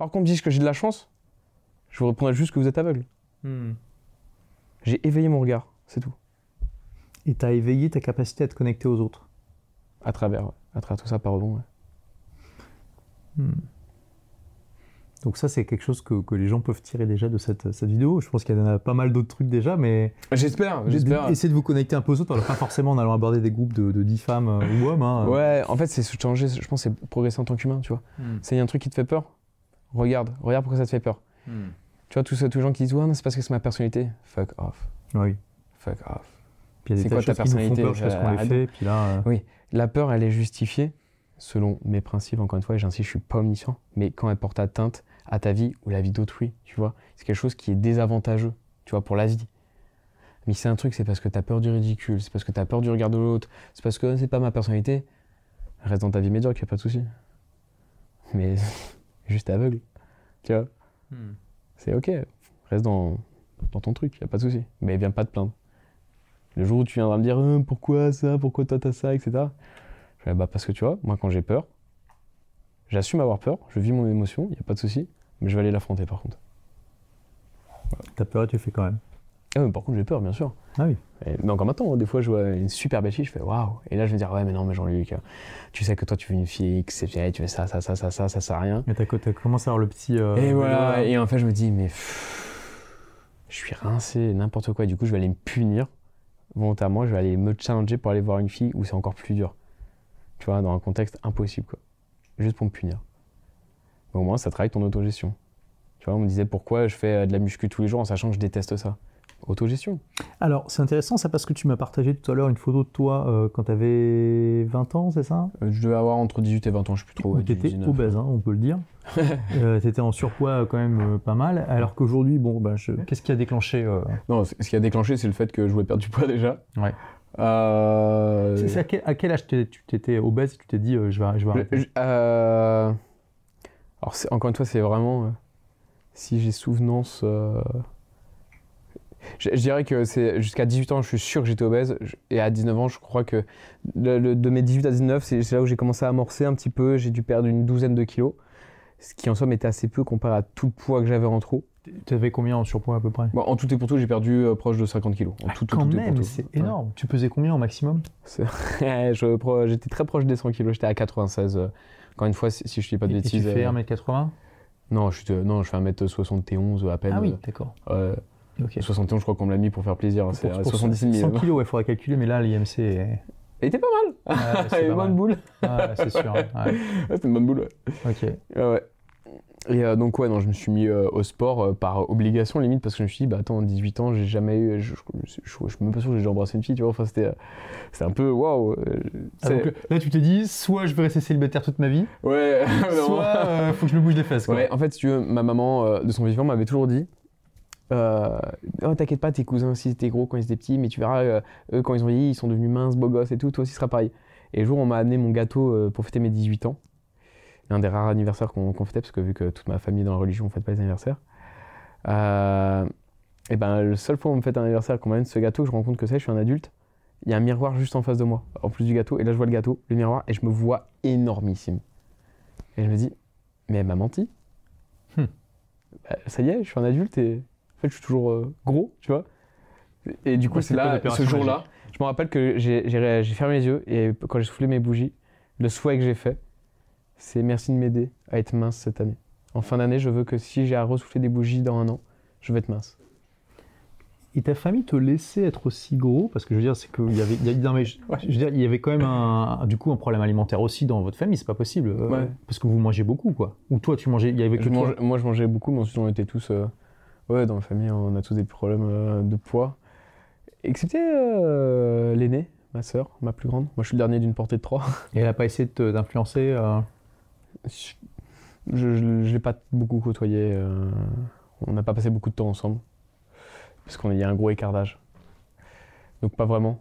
Alors qu'on me dise que j'ai de la chance, je vous répondrai juste que vous êtes aveugle. Hmm. J'ai éveillé mon regard, c'est tout. Et t'as éveillé ta capacité à te connecter aux autres. À travers, ouais. à travers tout ça par rebond. ouais. Donc ça, c'est quelque chose que, que les gens peuvent tirer déjà de cette, cette vidéo. Je pense qu'il y en a pas mal d'autres trucs déjà, mais J'espère, j'espère. essayez de vous connecter un peu aux autres. Alors pas forcément en allant aborder des groupes de, de 10 femmes euh, ou hommes. hein. Ouais, en fait, c'est se changer, je pense, c'est progresser en tant qu'humain, tu vois. Hmm. C'est un truc qui te fait peur? Regarde, regarde pourquoi ça te fait peur. Tu vois, tous, les gens qui disent, ouais, non, c'est parce que c'est ma personnalité. Fuck off. Oui. Fuck off. C'est quoi ta personnalité peur jusqu'à ce qu'on les Euh, fait. Puis là, euh, Oui, la peur, elle est justifiée selon mes principes, encore une fois, et j'insiste, je suis pas omniscient, mais quand elle porte atteinte à ta vie ou la vie d'autrui, tu vois, c'est quelque chose qui est désavantageux, tu vois, pour la vie. Mais si c'est un truc, c'est parce que t'as peur du ridicule, c'est parce que t'as peur du regard de l'autre, c'est parce que c'est pas ma personnalité, reste dans ta vie médiocre, y a pas de souci. Mais juste aveugle, tu vois, hmm. c'est ok, reste dans, dans ton truc, y a pas de souci. Mais viens pas te plaindre. Le jour où tu viendras me dire Euh, pourquoi ça, pourquoi toi t'as ça, etc. Je vais, bah parce que tu vois, moi quand j'ai peur, j'assume avoir peur, je vis mon émotion, il n'y a pas de souci, mais je vais aller l'affronter par contre. T'as peur et tu le fais quand même. Ah, mais par contre j'ai peur, bien sûr. Ah oui. Et- mais encore maintenant, hein, des fois je vois une super belle fille, je fais waouh. Et là je vais dire ouais mais non mais Jean-Luc, euh, tu sais que toi tu veux une fille exceptionnelle, tu fais ça, ça, ça, ça, ça, ça sert à rien. Mais t'as commencé à avoir le petit. euh, et voilà, là. et en fait je me dis mais pff, je suis rincé, n'importe quoi. Du coup je vais aller me punir volontairement, je vais aller me challenger pour aller voir une fille où c'est encore plus dur. Tu vois, dans un contexte impossible quoi. Juste pour me punir. Mais au moins ça travaille ton autogestion. Tu vois, on me disait pourquoi je fais euh, de la muscu tous les jours en sachant que je déteste ça? Autogestion. Alors, c'est intéressant ça parce que tu m'as partagé tout à l'heure une photo de toi euh, quand t'avais 20 ans, c'est ça? Euh, Je devais avoir entre 18 et 20 ans, je sais plus trop. T'étais 19. obèse, hein, on peut le dire. euh, t'étais en surpoids euh, quand même pas mal. Alors qu'aujourd'hui, bon, bah, je- qu'est-ce qui a déclenché Non, c- ce qui a déclenché, c'est le fait que je voulais perdre du poids déjà. Ouais. C'est- c'est à, quel, à quel âge tu t'étais obèse et tu t'es dit je vais, je vais arrêter? je- Alors, encore une fois, c'est vraiment. si j'ai souvenance. Je, je dirais que c'est jusqu'à 18 ans, je suis sûr que j'étais obèse. Je- Et à 19 ans, je crois que le- le- de mes 18 à 19, c'est là où j'ai commencé à amorcer un petit peu. J'ai dû perdre une douzaine de kilos. Ce qui en somme était assez peu comparé à tout le poids que j'avais en trop. T'avais combien en surpoids à peu près? Bon, en tout et pour tout, j'ai perdu euh, proche de 50 kilos. En tout, Ah, Quand tout et pour même, tout. c'est Ouais. énorme. Tu pesais combien au maximum? J'étais très proche des 100 kilos, j'étais à 96. euh, Encore une fois, si, si je dis pas de Et- et bêtises. tu fais euh, 1m80 Non, je, suis, euh, non, je fais 1m71 à peine. Ah oui, d'accord. euh, Ok. ouais, 71, je crois qu'on me l'a mis pour faire plaisir. hein, C'est Pour- euh, pour 70 000. 100 kilos, il faudrait calculer, mais là, l'IMC est. Il était pas mal. Il c'est une bonne boule. C'est sûr. ouais. Ouais, C'était une bonne boule. ouais. Ok. Ouais, ouais. Et euh, donc, ouais, non, je me suis mis euh, au sport euh, par obligation, limite, parce que je me suis dit, bah attends, 18 ans, j'ai jamais eu. Je, je, je, je suis même pas sûr que j'ai déjà embrassé une fille, tu vois. Enfin, c'était un peu waouh. Ah, là, tu t'es dit, soit je vais rester célibataire toute ma vie, Ouais, soit faut que je me bouge les fesses. Quoi. Ouais, en fait, si tu veux, ma maman, de son vivant, m'avait toujours dit euh, Oh, t'inquiète pas, tes cousins aussi étaient gros quand ils étaient petits, mais tu verras, euh, eux, quand ils ont vieilli, ils sont devenus minces, beaux gosses et tout, toi aussi, ce sera pareil. Et le jour, on m'a amené mon gâteau euh, pour fêter mes 18 ans. L'un des rares anniversaires qu'on fêtait, parce que vu que toute ma famille est dans la religion, on fête pas les anniversaires. Euh, et ben, le seul fois où on me fête un anniversaire, qu'on m'amène ce gâteau, je me rends compte que ça, y est, je suis un adulte. Il y a un miroir juste en face de moi, en plus du gâteau. Et là, je vois le gâteau, le miroir, et je me vois énormissime. Et je me dis, mais elle m'a menti. Hmm. Bah, ça y est, je suis un adulte et fait, je suis toujours euh, gros, tu vois. Et du coup, Ouais, c'est là, ce jour-là, je me rappelle que j'ai fermé les yeux et quand j'ai soufflé mes bougies, le souhait que j'ai fait, c'est merci de m'aider à être mince cette année. En fin d'année, je veux que si j'ai à ressouffler des bougies dans un an, je vais être mince. Et ta famille te laissait être aussi gros? Parce que je veux dire, c'est qu'il y avait, il y a- non, mais je, je veux dire, il y avait quand même un, du coup un problème alimentaire aussi dans votre famille, c'est pas possible. euh, Ouais. Parce que vous mangez beaucoup, quoi. Ou toi, tu mangeais, il y avait que Je toi? mange- moi, je mangeais beaucoup, mais ensuite, on était tous. euh, ouais, dans ma famille, on a tous des problèmes euh, de poids. Excepté euh, l'aînée, ma sœur, ma plus grande. Moi, je suis le dernier d'une portée de trois. Et elle a pas essayé de d'influencer euh, Je ne l'ai pas beaucoup côtoyé. euh, on n'a pas passé beaucoup de temps ensemble. Parce qu'il y a un gros écart d'âge. Donc pas vraiment.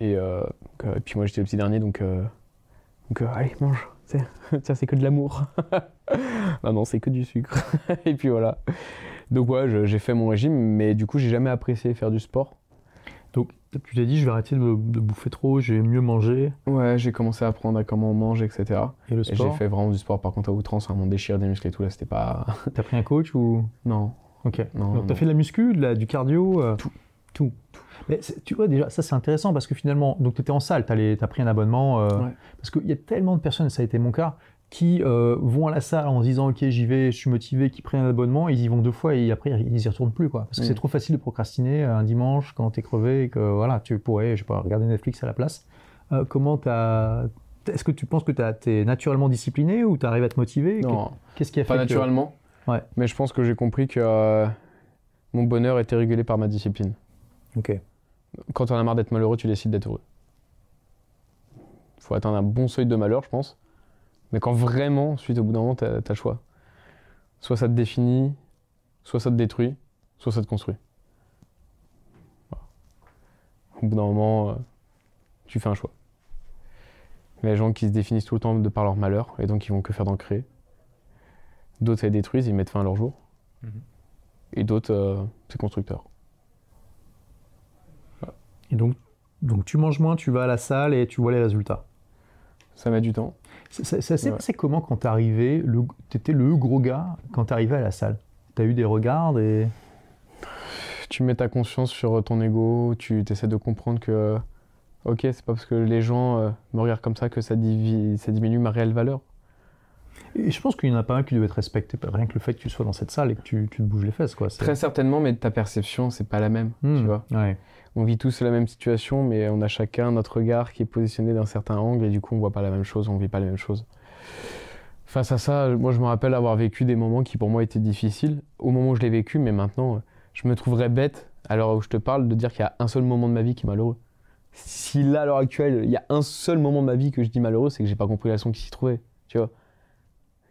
Et, donc, et puis moi j'étais le petit dernier, donc, donc allez, mange. Tiens, Tiens, c'est que de l'amour. non, non, c'est que du sucre. et puis voilà. Donc ouais, j'ai fait mon régime, mais du coup j'ai jamais apprécié faire du sport. Donc, tu t'es dit, je vais arrêter de, de bouffer trop, je vais mieux manger. Ouais, j'ai commencé à apprendre à comment on mange, etc. Et le Et j'ai sport fait vraiment du sport par contre à outrance, hein, mon déchiré des muscles et tout là, c'était pas. T'as pris un coach ou? Non. Ok. Non, Donc, t'as fait de la muscu, de la- du cardio euh, Tout. Tout. Mais tu vois, déjà, ça c'est intéressant parce que finalement, donc tu étais en salle, tu as pris un abonnement. euh, Ouais. Parce qu'il y a tellement de personnes, et ça a été mon cas, qui euh, vont à la salle en se disant Ok, j'y vais, je suis motivé, qui prennent un abonnement, ils y vont deux fois et après ils y retournent plus. Quoi. Parce que Mm. c'est trop facile de procrastiner un dimanche quand tu es crevé et que voilà, tu pourrais, je sais pas, regarder Netflix à la place. Euh, comment. Est-ce que tu penses que tu es naturellement discipliné ou tu arrives à te motiver? Non, Qu'est-ce qui a fait pas que- naturellement. Ouais. Mais je pense que j'ai compris que euh, mon bonheur était régulé par ma discipline. Ok. Quand on a marre d'être malheureux, tu décides d'être heureux. Faut atteindre un bon seuil de malheur, je pense. Mais quand vraiment, ensuite, au bout d'un moment, t'as as le choix. Soit ça te définit, soit ça te détruit, soit ça te construit. Voilà. Au bout d'un moment, euh, tu fais un choix. Il y a des gens qui se définissent tout le temps de par leur malheur, et donc ils vont que faire d'en créer. D'autres, ça les détruisent, ils mettent fin à leur jour. Mhm. Et d'autres, euh, c'est constructeur. Et donc, donc tu manges moins, tu vas à la salle et tu vois les résultats. Ça met du temps. Ça s'est Ouais. passé comment quand t'es arrivé T'étais le gros gars quand t'es arrivé à la salle? T'as eu des regards et... tu mets ta conscience sur ton ego, tu essaies de comprendre que, ok, c'est pas parce que les gens euh, me regardent comme ça que ça, divi- ça diminue ma réelle valeur. Et je pense qu'il y en a pas un qui doit être respecté, rien que le fait que tu sois dans cette salle et que tu, tu te bouges les fesses. Quoi. Très certainement, mais ta perception, c'est pas la même. Hmm, Tu vois ouais. on vit tous la même situation, mais on a chacun notre regard qui est positionné d'un certain angle et du coup, on voit pas la même chose, on vit pas la même chose. Face à ça, moi, je me rappelle avoir vécu des moments qui pour moi étaient difficiles au moment où je l'ai vécu, mais maintenant, je me trouverais bête, à l'heure où je te parle, de dire qu'il y a un seul moment de ma vie qui est malheureux. Si là, à l'heure actuelle, il y a un seul moment de ma vie que je dis malheureux, c'est que j'ai pas compris la leçon qui s'y trouvait, tu vois.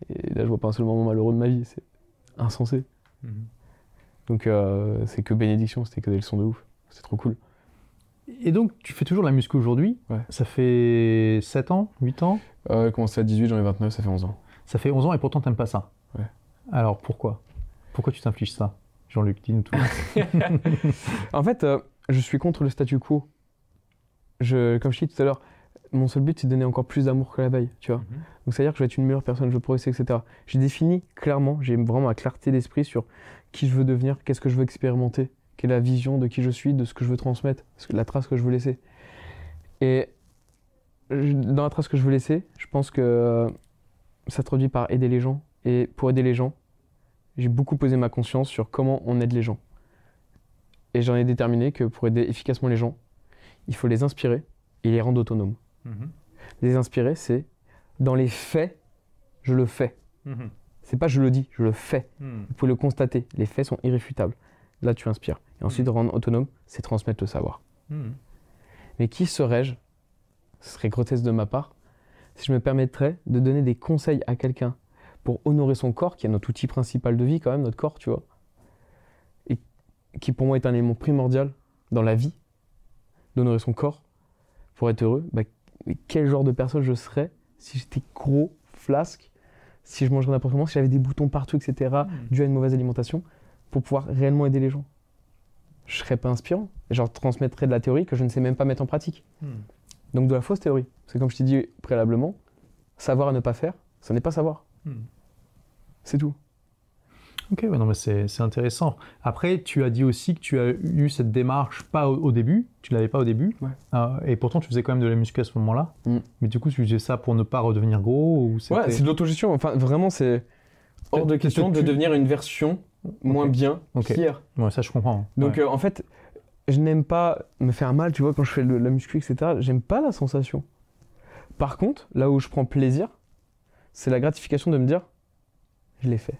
Et là, je vois pas un seul moment malheureux de ma vie, c'est insensé. Donc, euh, c'est que bénédiction, c'était que des leçons de ouf. C'est trop cool. Et donc, tu fais toujours la muscu aujourd'hui? Ouais. Ça fait 7 ans 8 ans? Euh, j'ai commencé à 18, j'en ai 29, ça fait 11 ans. Ça fait 11 ans et pourtant t'aimes pas ça Ouais. Alors pourquoi? Pourquoi tu t'infliges ça? Jean-Luc, dis-nous tout. En fait, euh, je suis contre le statu quo. Je, comme je dis tout à l'heure, mon seul but c'est de donner encore plus d'amour que la veille, tu vois. Donc c'est-à-dire que je vais être une meilleure personne, je veux progresser, etc. J'ai défini clairement, j'ai vraiment la clarté d'esprit sur qui je veux devenir, qu'est-ce que je veux expérimenter, quelle est la vision de qui je suis, de ce que je veux transmettre, la trace que je veux laisser. Et dans la trace que je veux laisser, je pense que euh, ça se traduit par aider les gens. Et pour aider les gens, j'ai beaucoup posé ma conscience sur comment on aide les gens. Et j'en ai déterminé que pour aider efficacement les gens, il faut les inspirer et les rendre autonomes. Les inspirer, c'est dans les faits, je le fais. C'est pas je le dis, je le fais. Vous pouvez le constater, les faits sont irréfutables. Là, tu inspires. Et ensuite, rendre autonome, c'est transmettre le savoir. Mais qui serais-je? Ce serait grotesque de ma part si je me permettrais de donner des conseils à quelqu'un pour honorer son corps, qui est notre outil principal de vie quand même, notre corps, tu vois, et qui pour moi est un élément primordial dans la vie, d'honorer son corps pour être heureux, bah, quel genre de personne je serais si j'étais gros, flasque, si je mangerais n'importe comment, si j'avais des boutons partout, etc., dû à une mauvaise alimentation, pour pouvoir réellement aider les gens? Je serais pas inspirant. Leur transmettrais de la théorie que je ne sais même pas mettre en pratique. Donc de la fausse théorie. C'est comme je t'ai dit préalablement, savoir à ne pas faire, ça n'est pas savoir. C'est tout. Ok, ouais, non, mais c'est intéressant. Après, tu as dit aussi que tu as eu cette démarche pas au, au début, tu l'avais pas au début, Ouais. Euh, et pourtant tu faisais quand même de la muscu à ce moment-là. Mm. Mais du coup, tu faisais ça pour ne pas redevenir gros ou Ouais, c'est de l'autogestion. Enfin, vraiment, c'est hors de question de tu- devenir une version moins bien Ok. qu'hier. Ouais, ça je comprends. Donc, Ouais. euh, en fait, je n'aime pas me faire mal, tu vois, quand je fais de la muscu, etc. J'aime pas la sensation. Par contre, là où je prends plaisir, c'est la gratification de me dire, je l'ai fait.